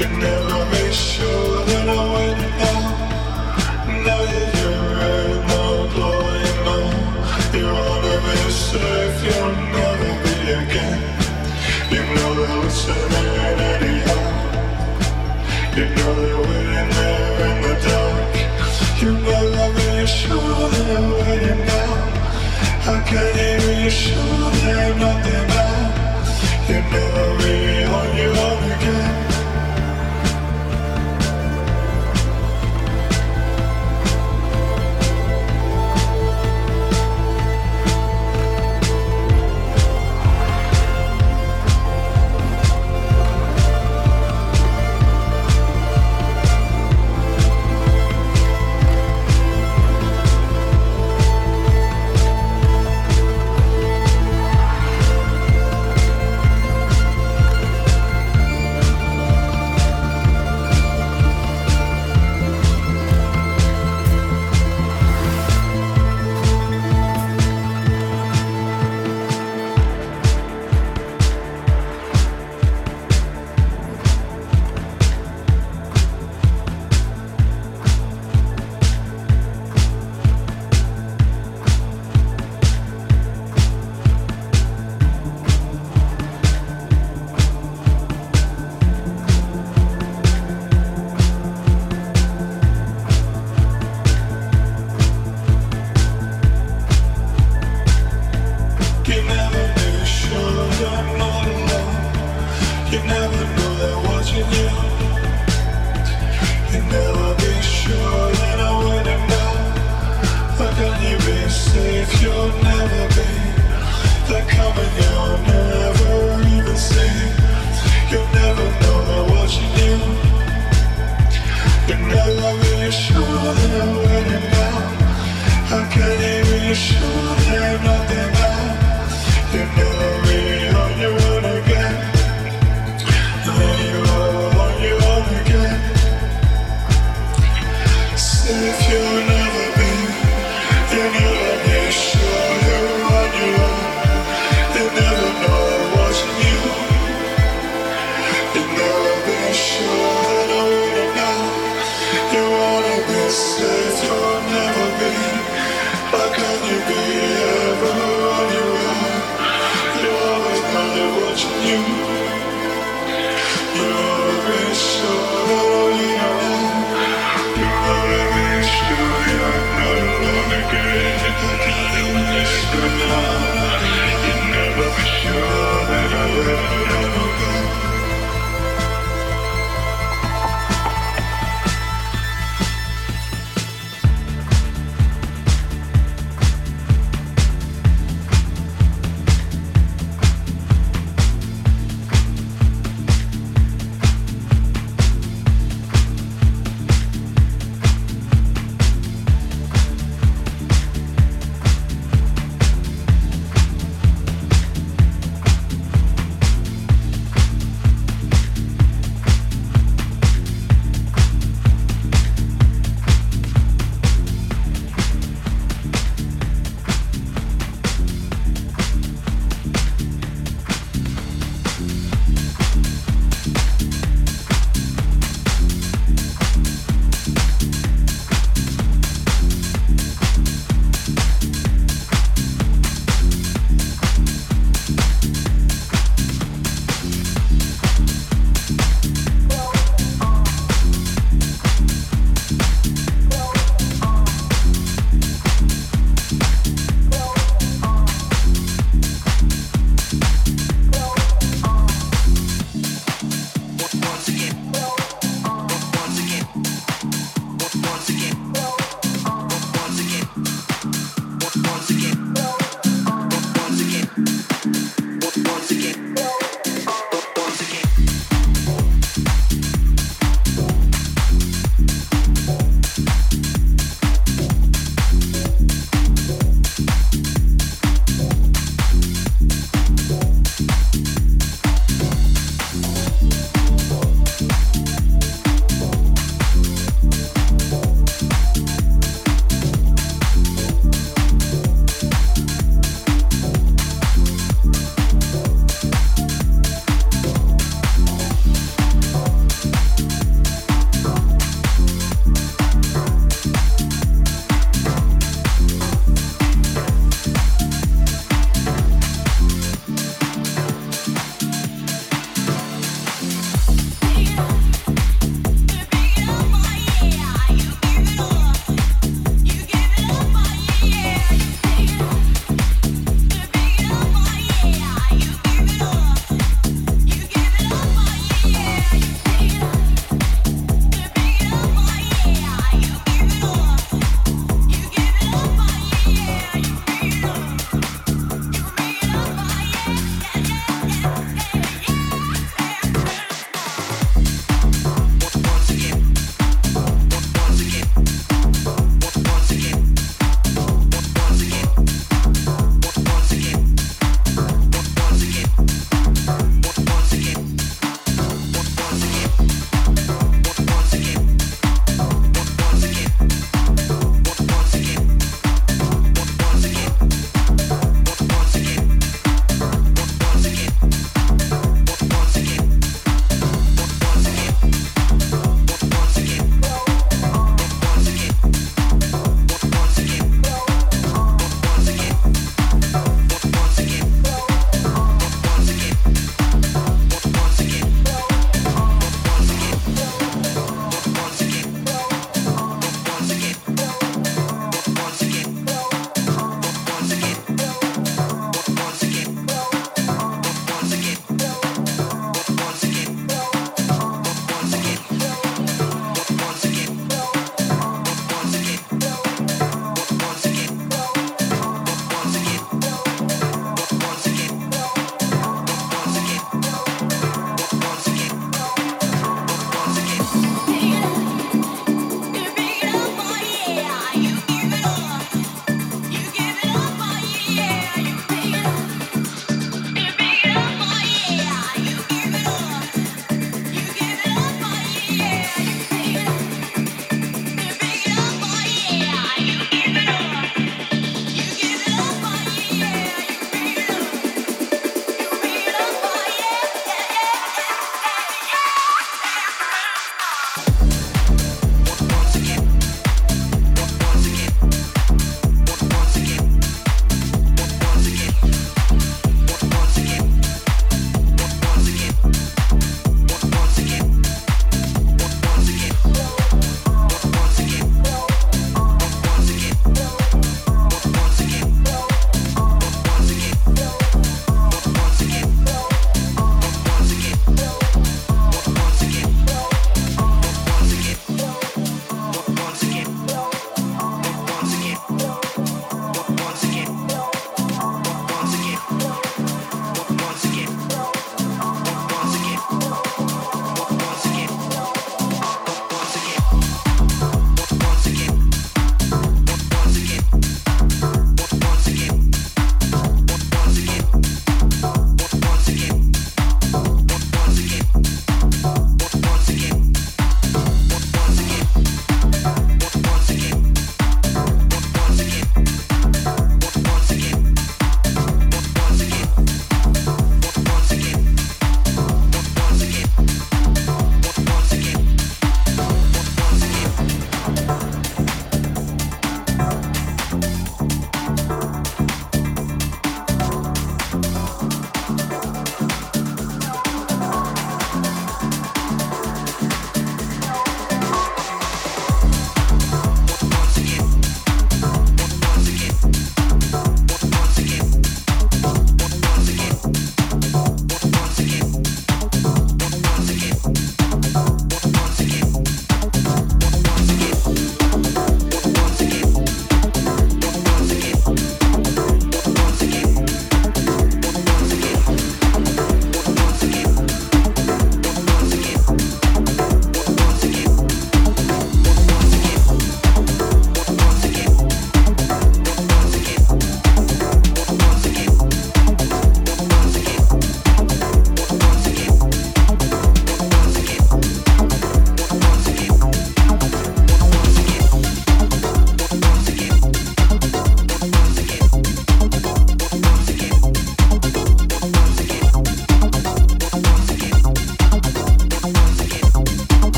Could never be sure that I win now. Now you're here and I'm now. You wanna you'll again. You know. You know you're there in the dark. You never sure that I'm now. Can be sure that I'm not there now? You.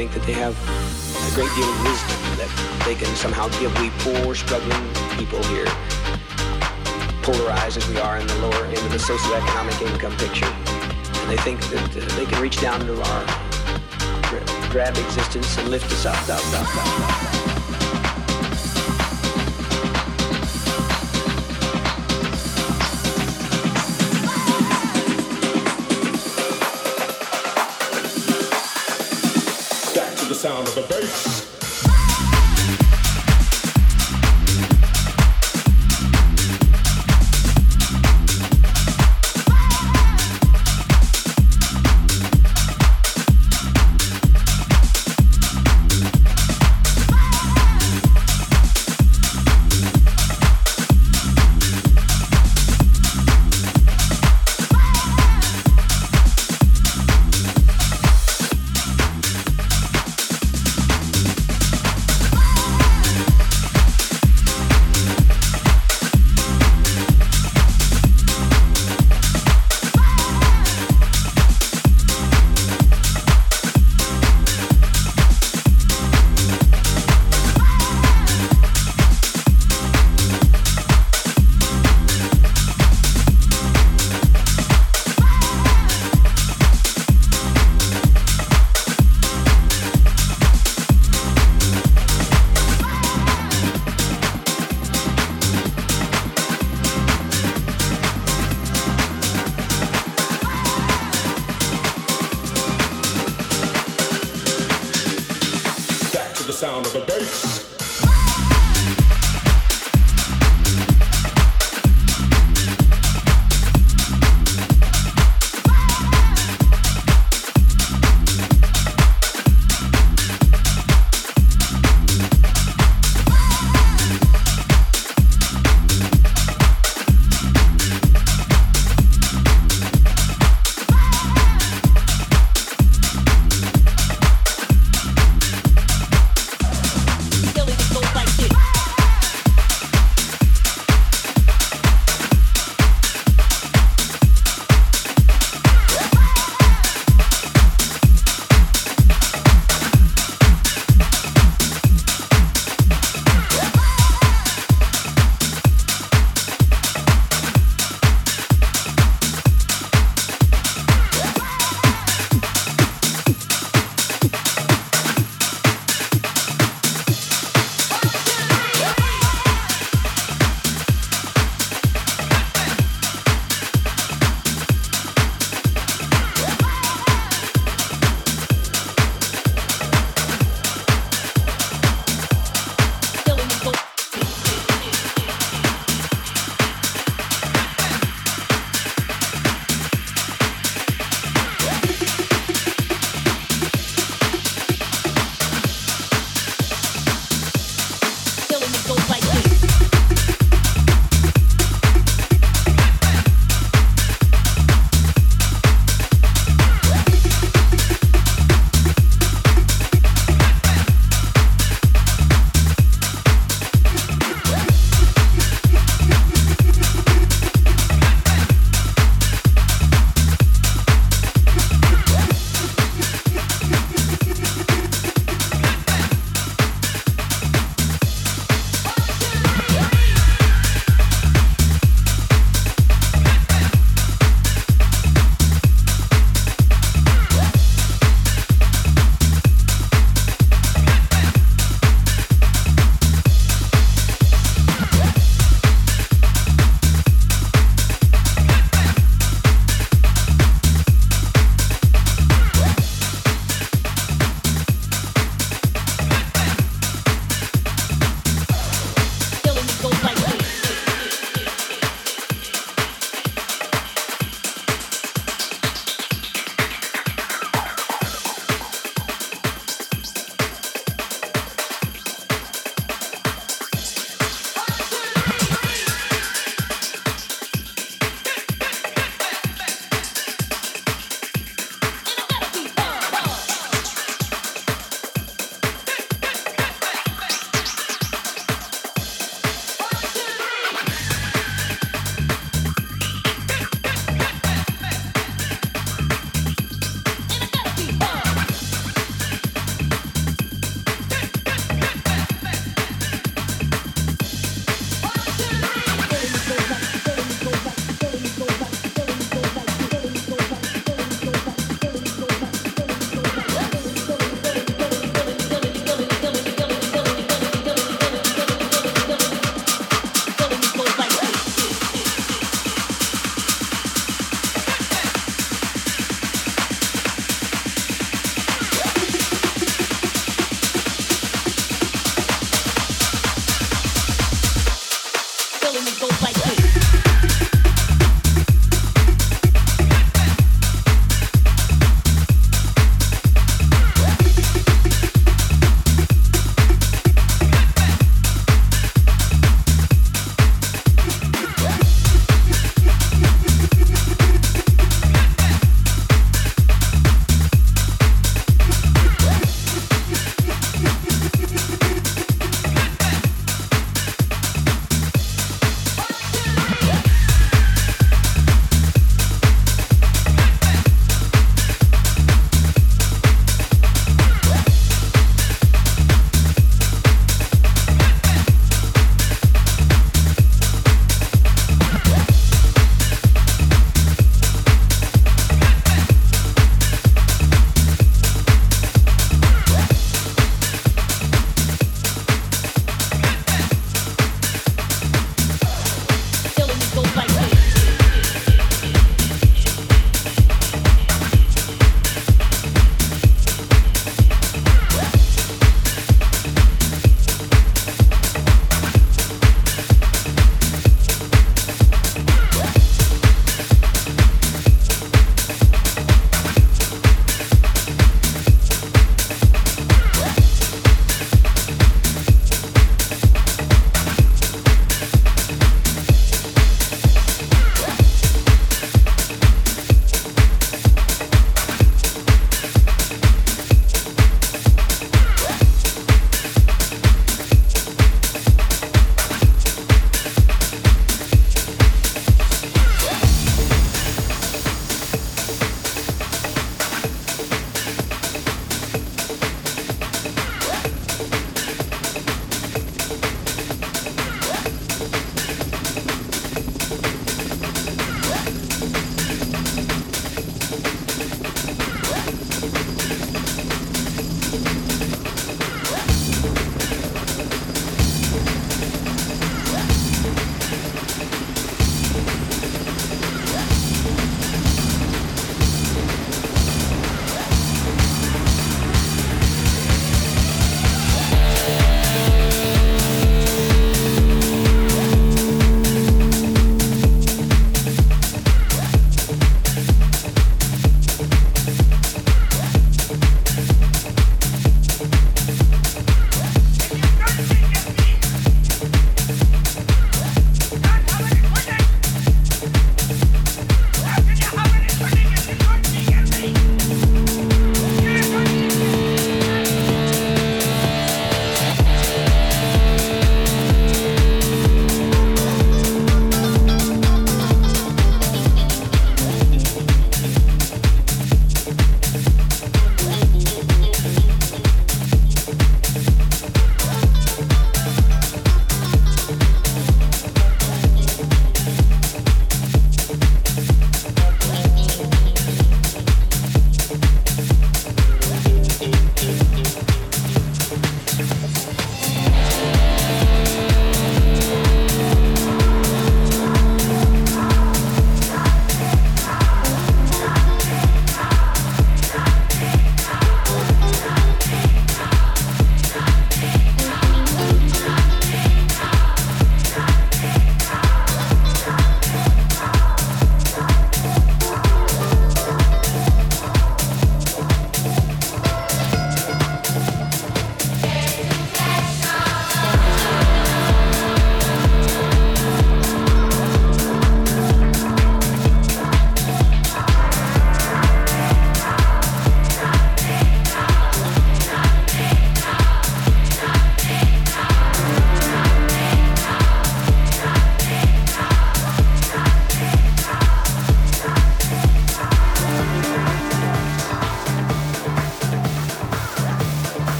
Think that they have a great deal of wisdom that they can somehow give we poor, struggling people here, polarized as we are in the lower end of the socioeconomic income picture. And they think that uh, they can reach down to our drab existence and lift us up, up, up, up, up. Bass.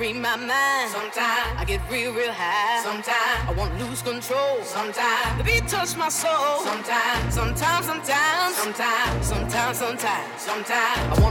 free my mind. Sometimes I get real, real high. Sometimes I won't lose control. Sometimes the beat touch my soul. Sometimes, sometimes, sometimes, sometimes, sometimes, sometimes, sometimes I want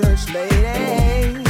church lady.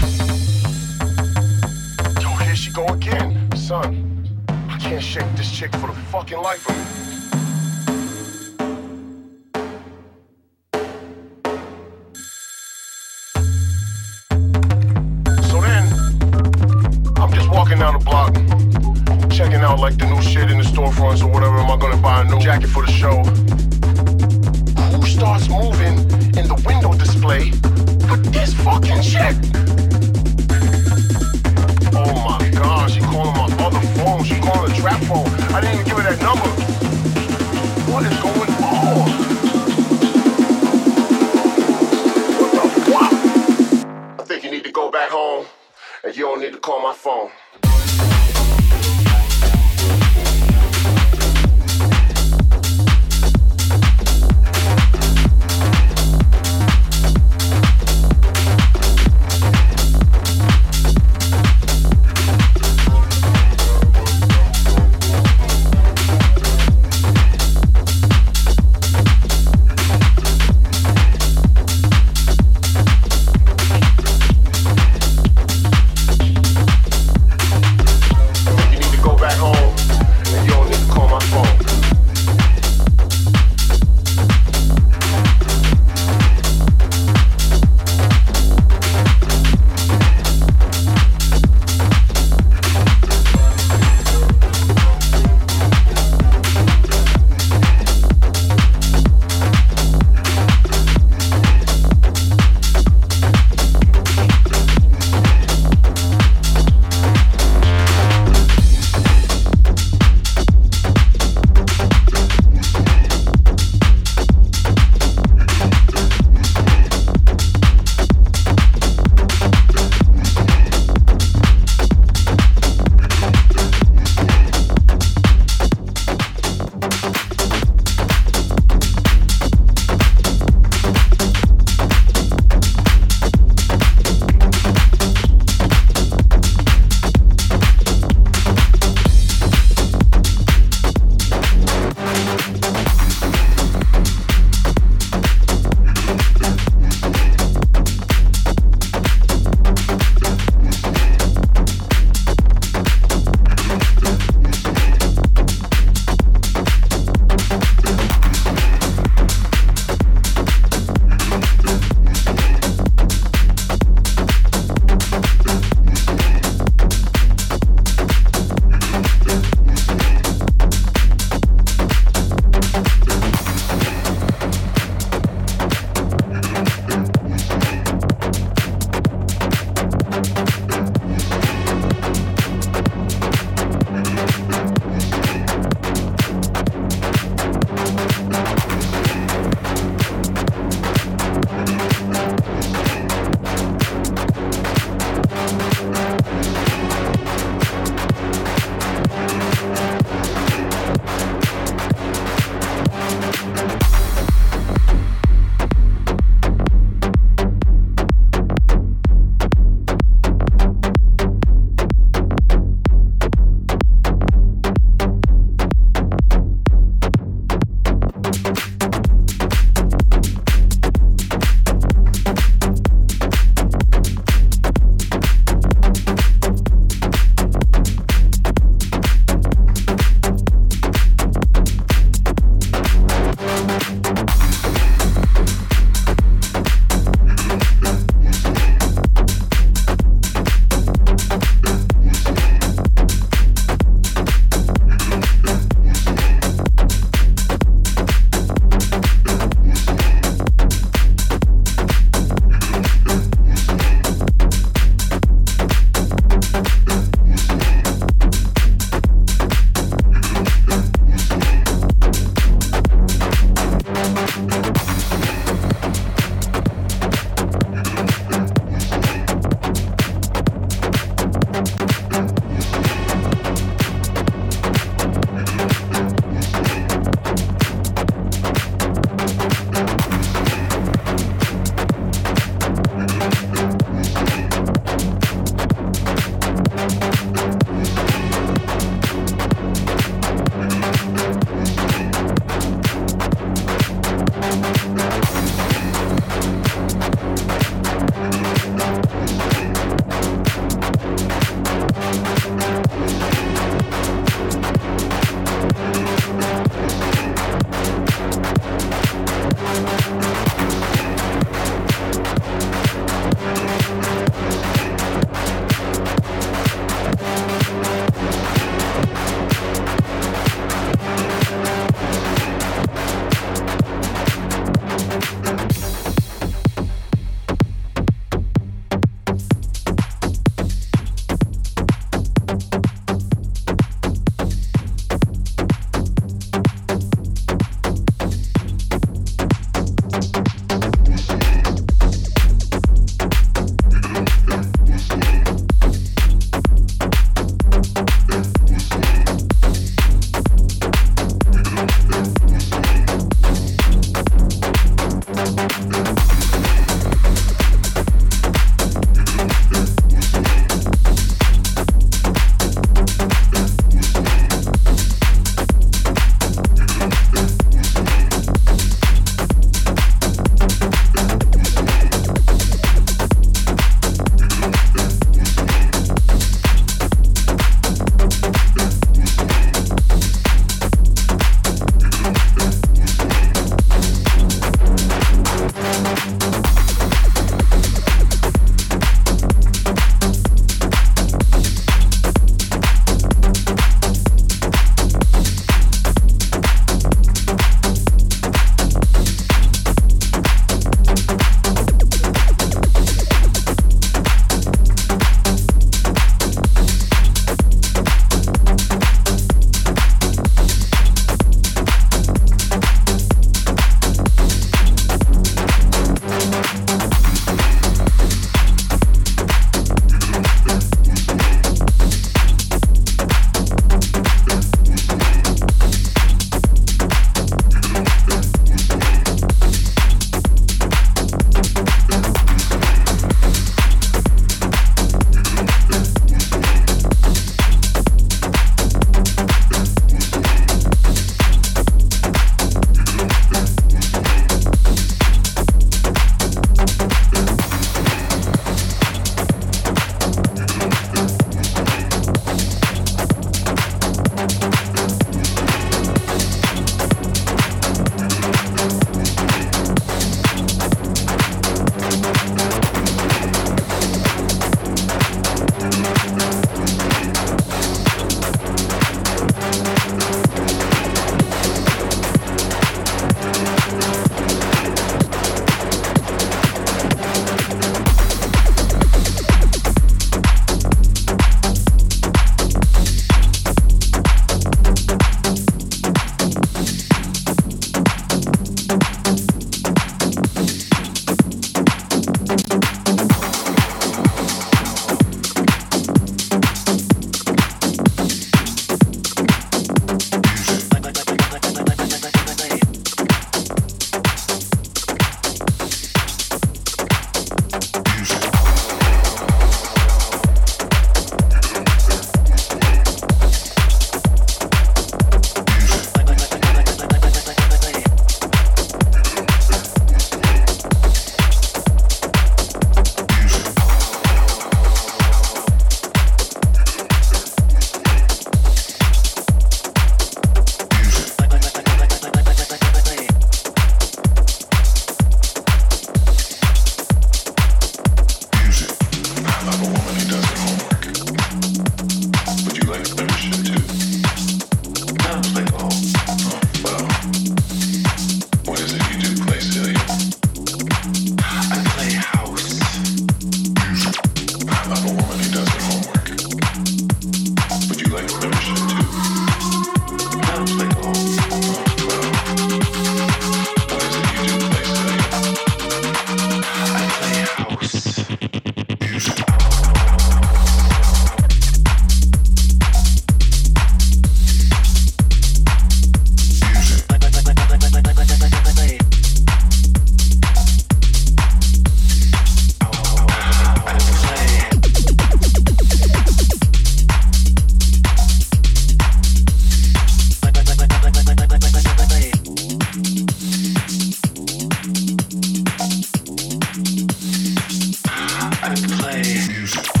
play. Music.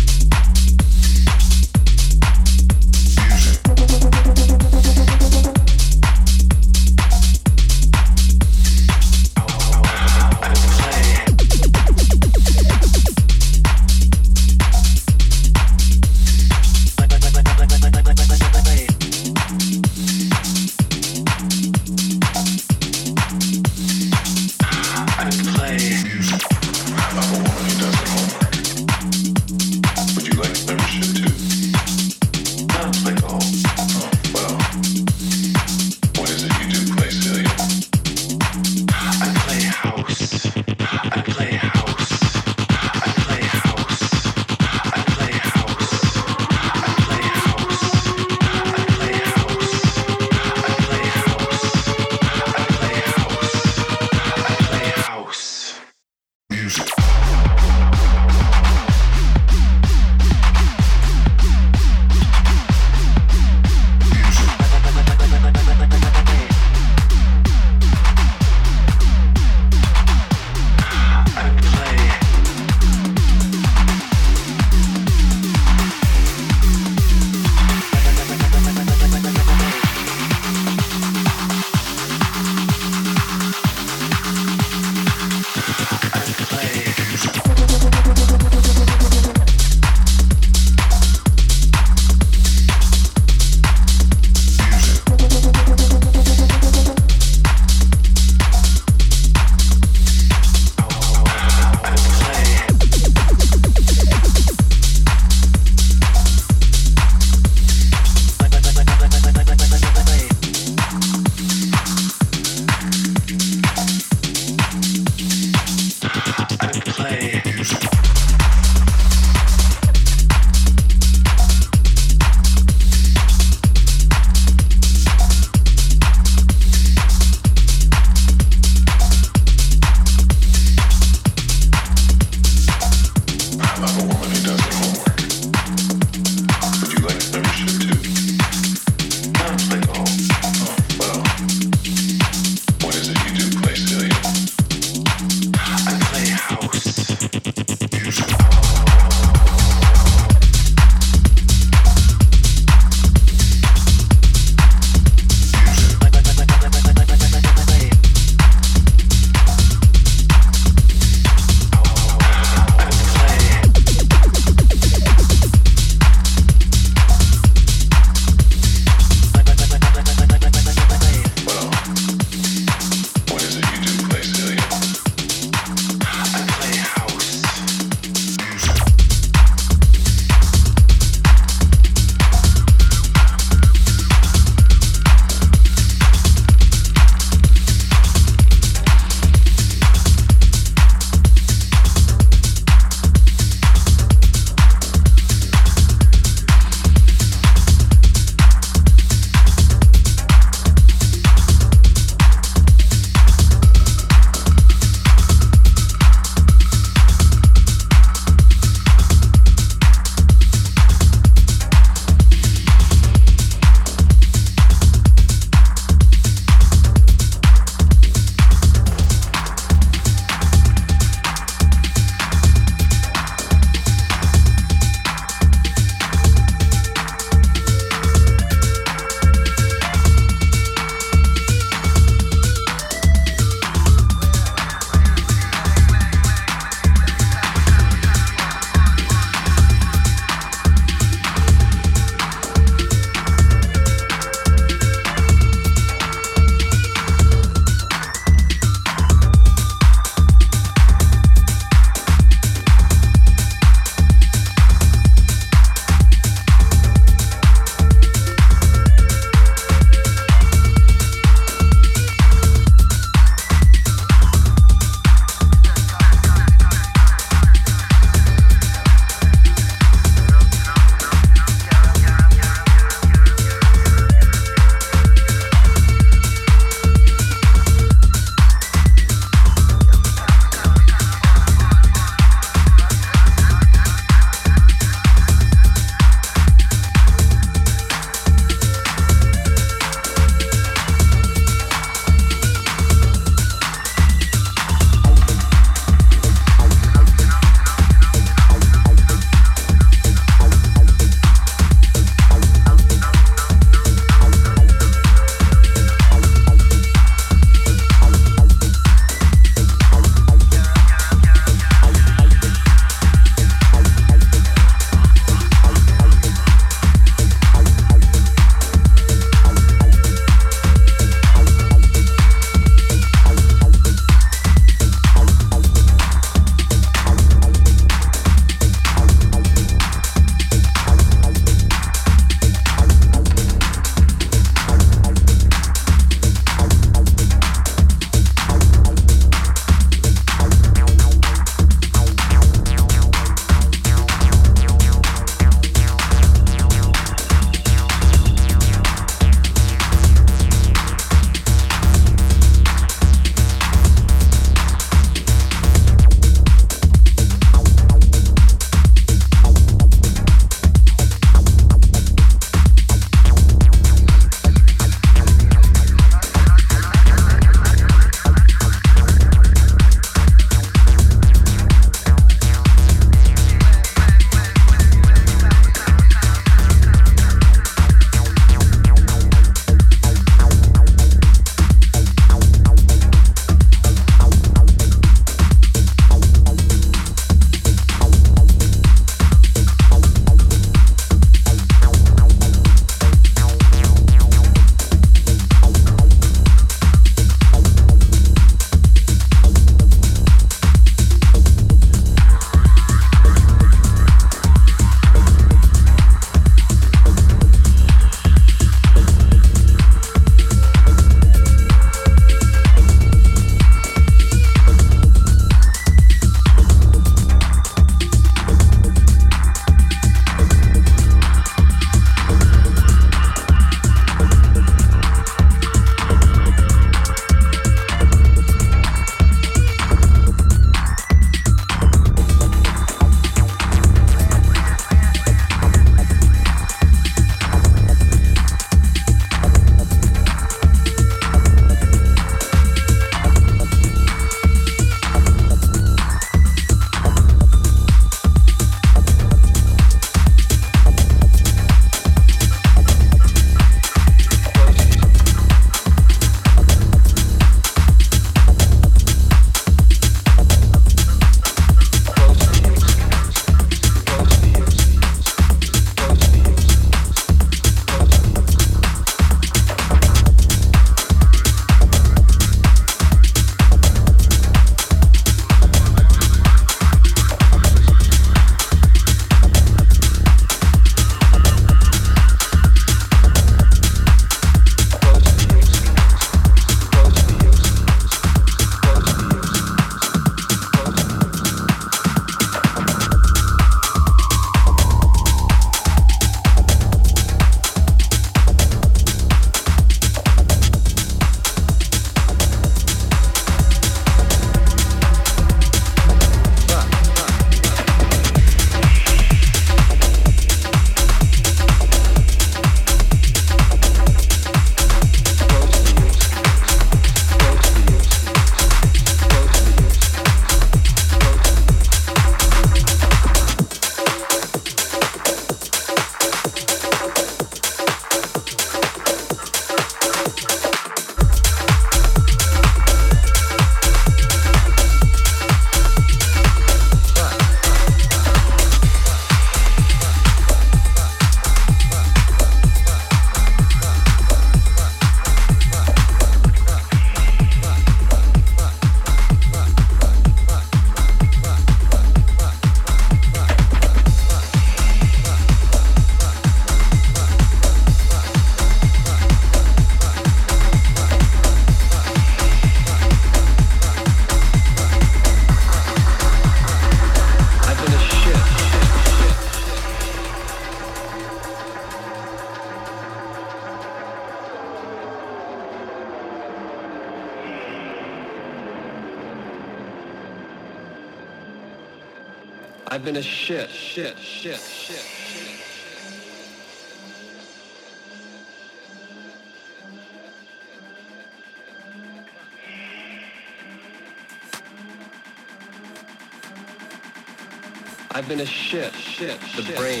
The brain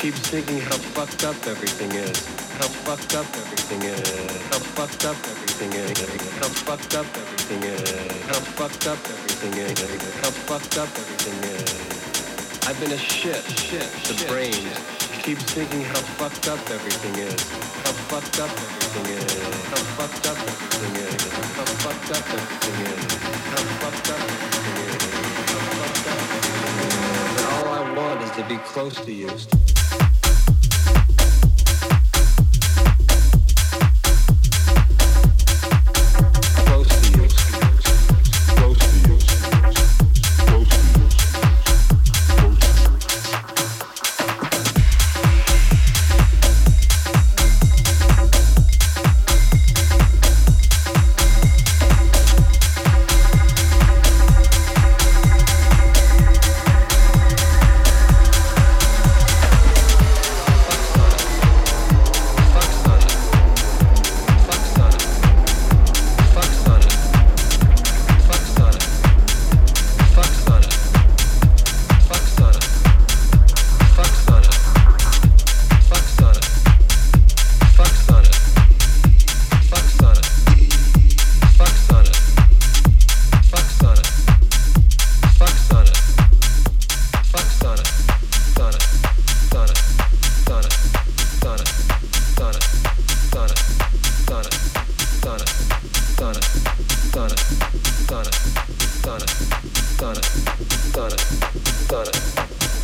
keeps thinking how fucked up everything is. How fucked up everything is. How fucked up everything is. How fucked up everything is. How fucked up everything is. How fucked up everything is. I've been a shit, shit, the brain keeps thinking how fucked up everything is. How fucked up everything is. How fucked up everything is. How fucked up everything is. How fucked up everything is. Want is to be close to you.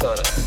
Sonic.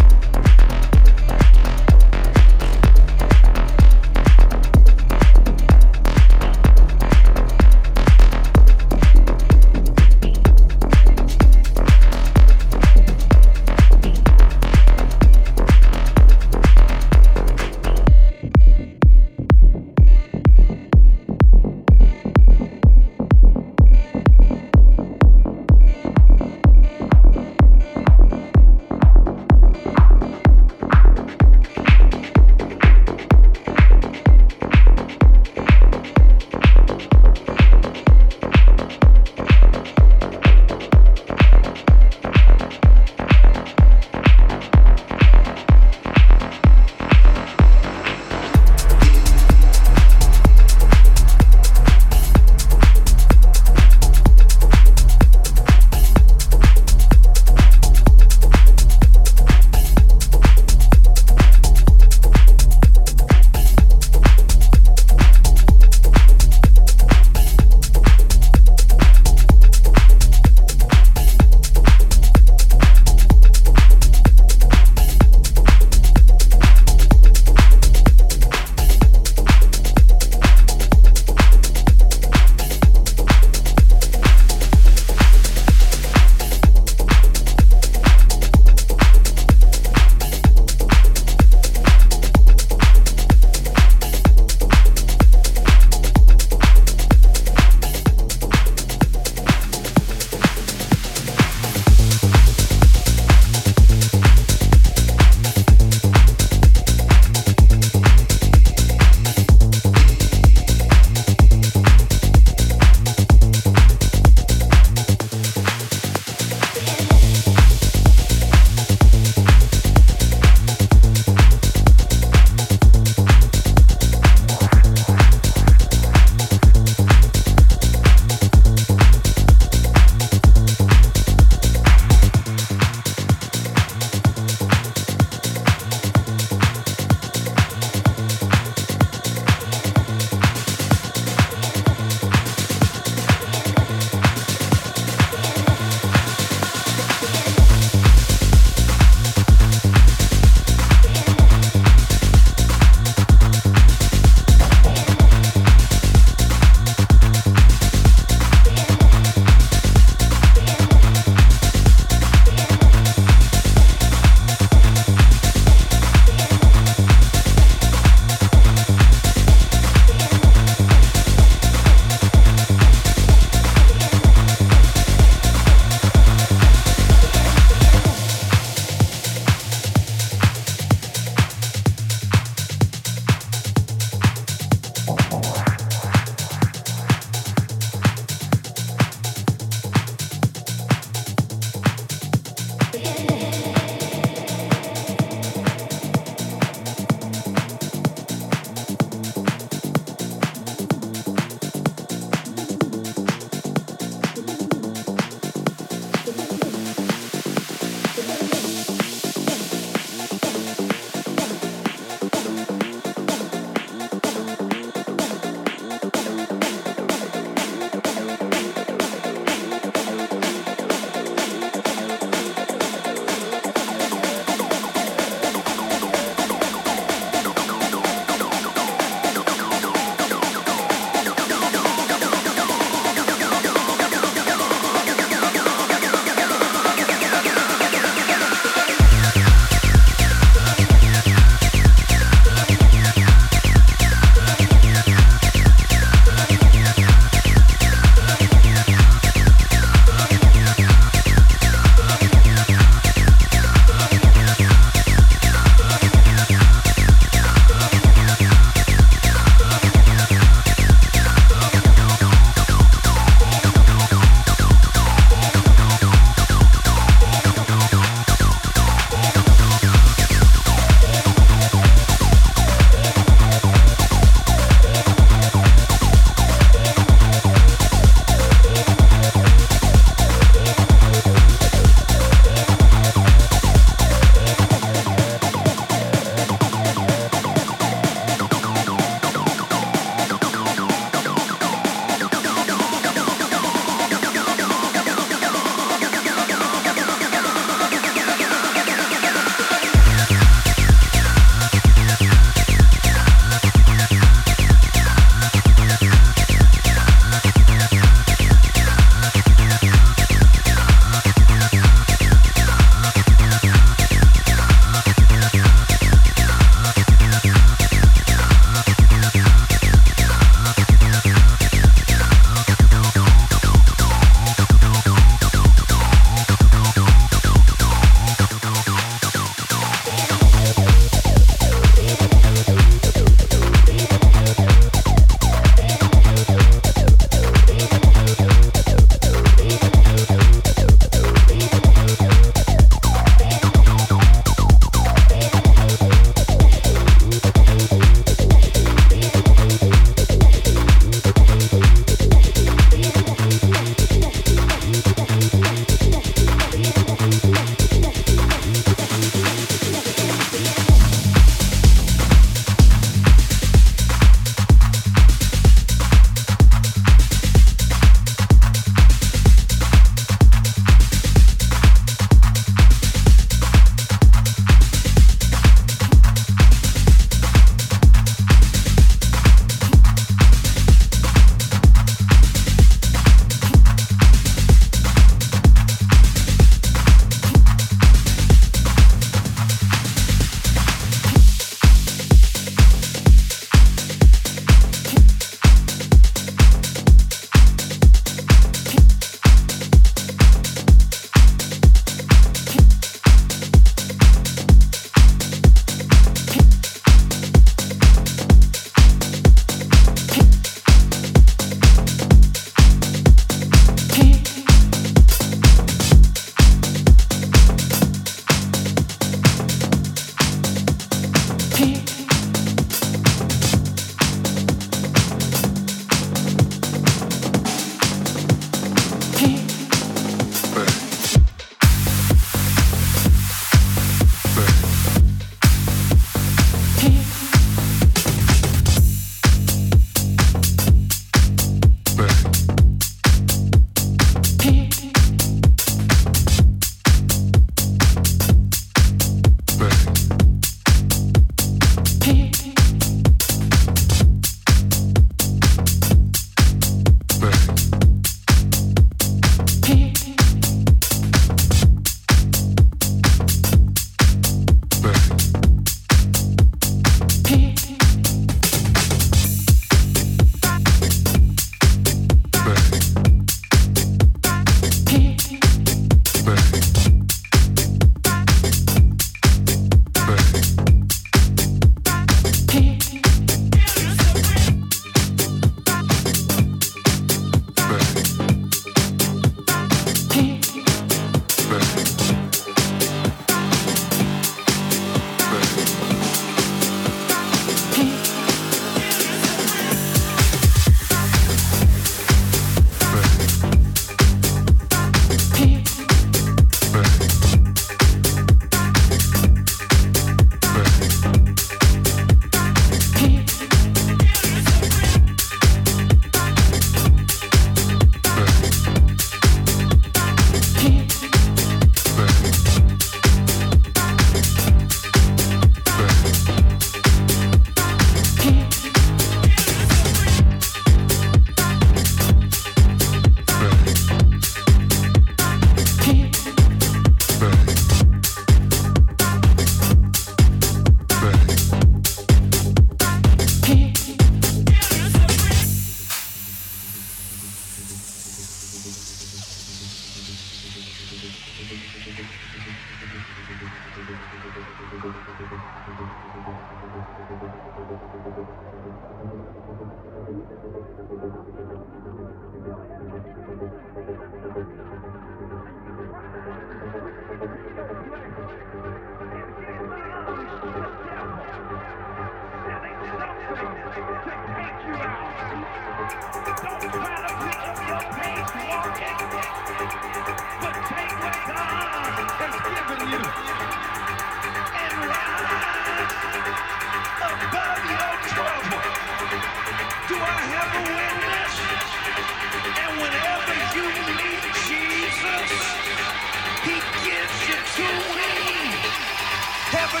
You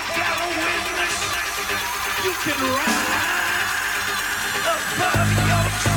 can rise above your